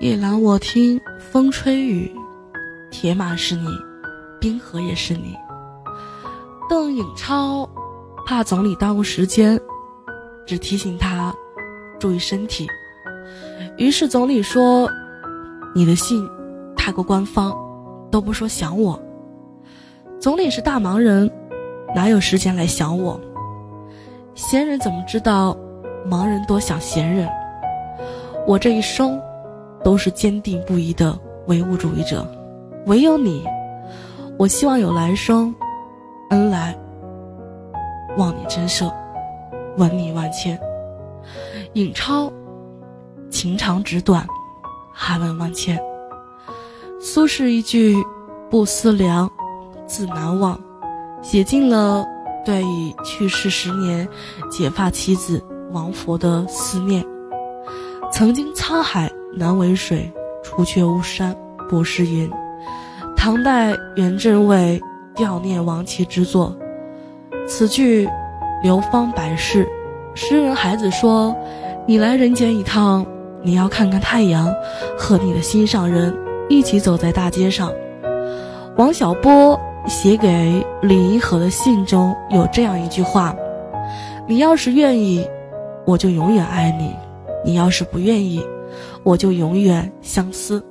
夜阑我听风吹雨，铁马是你，冰河也是你。邓颖超怕总理耽误时间，只提醒他注意身体。于是总理说：“你的信太过官方，都不说想我。”总理是大忙人，哪有时间来想我？闲人怎么知道忙人多想闲人？我这一生。都是坚定不移的唯物主义者，唯有你，我希望有来生，恩来，望你真赦，吻你万千。尹超，情长纸短，还问万千。苏轼一句“不思量，自难忘”，写尽了对已去世十年结发妻子王佛的思念。曾经沧海。南为水，除却巫山，不是云。唐代元镇卫悼念亡妻之作。此句流芳百世。诗人孩子说：“你来人间一趟，你要看看太阳，和你的心上人一起走在大街上。”王小波写给李银河的信中有这样一句话：“你要是愿意，我就永远爱你；你要是不愿意。”我就永远相思。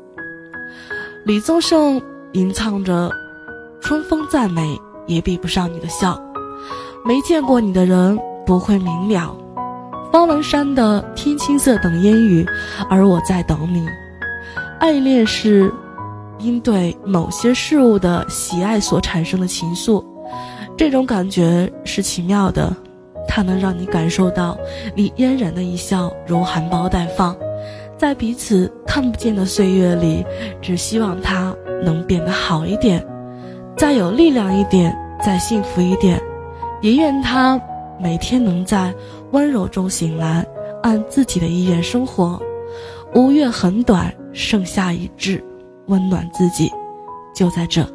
李宗盛吟唱着“春风再美也比不上你的笑”，没见过你的人不会明了。方文山的“天青色等烟雨，而我在等你”。爱恋是因对某些事物的喜爱所产生的情愫，这种感觉是奇妙的，它能让你感受到你嫣然的一笑如含苞待放。在彼此看不见的岁月里，只希望他能变得好一点，再有力量一点，再幸福一点，也愿他每天能在温柔中醒来，按自己的意愿生活。五月很短，盛夏已至，温暖自己，就在这。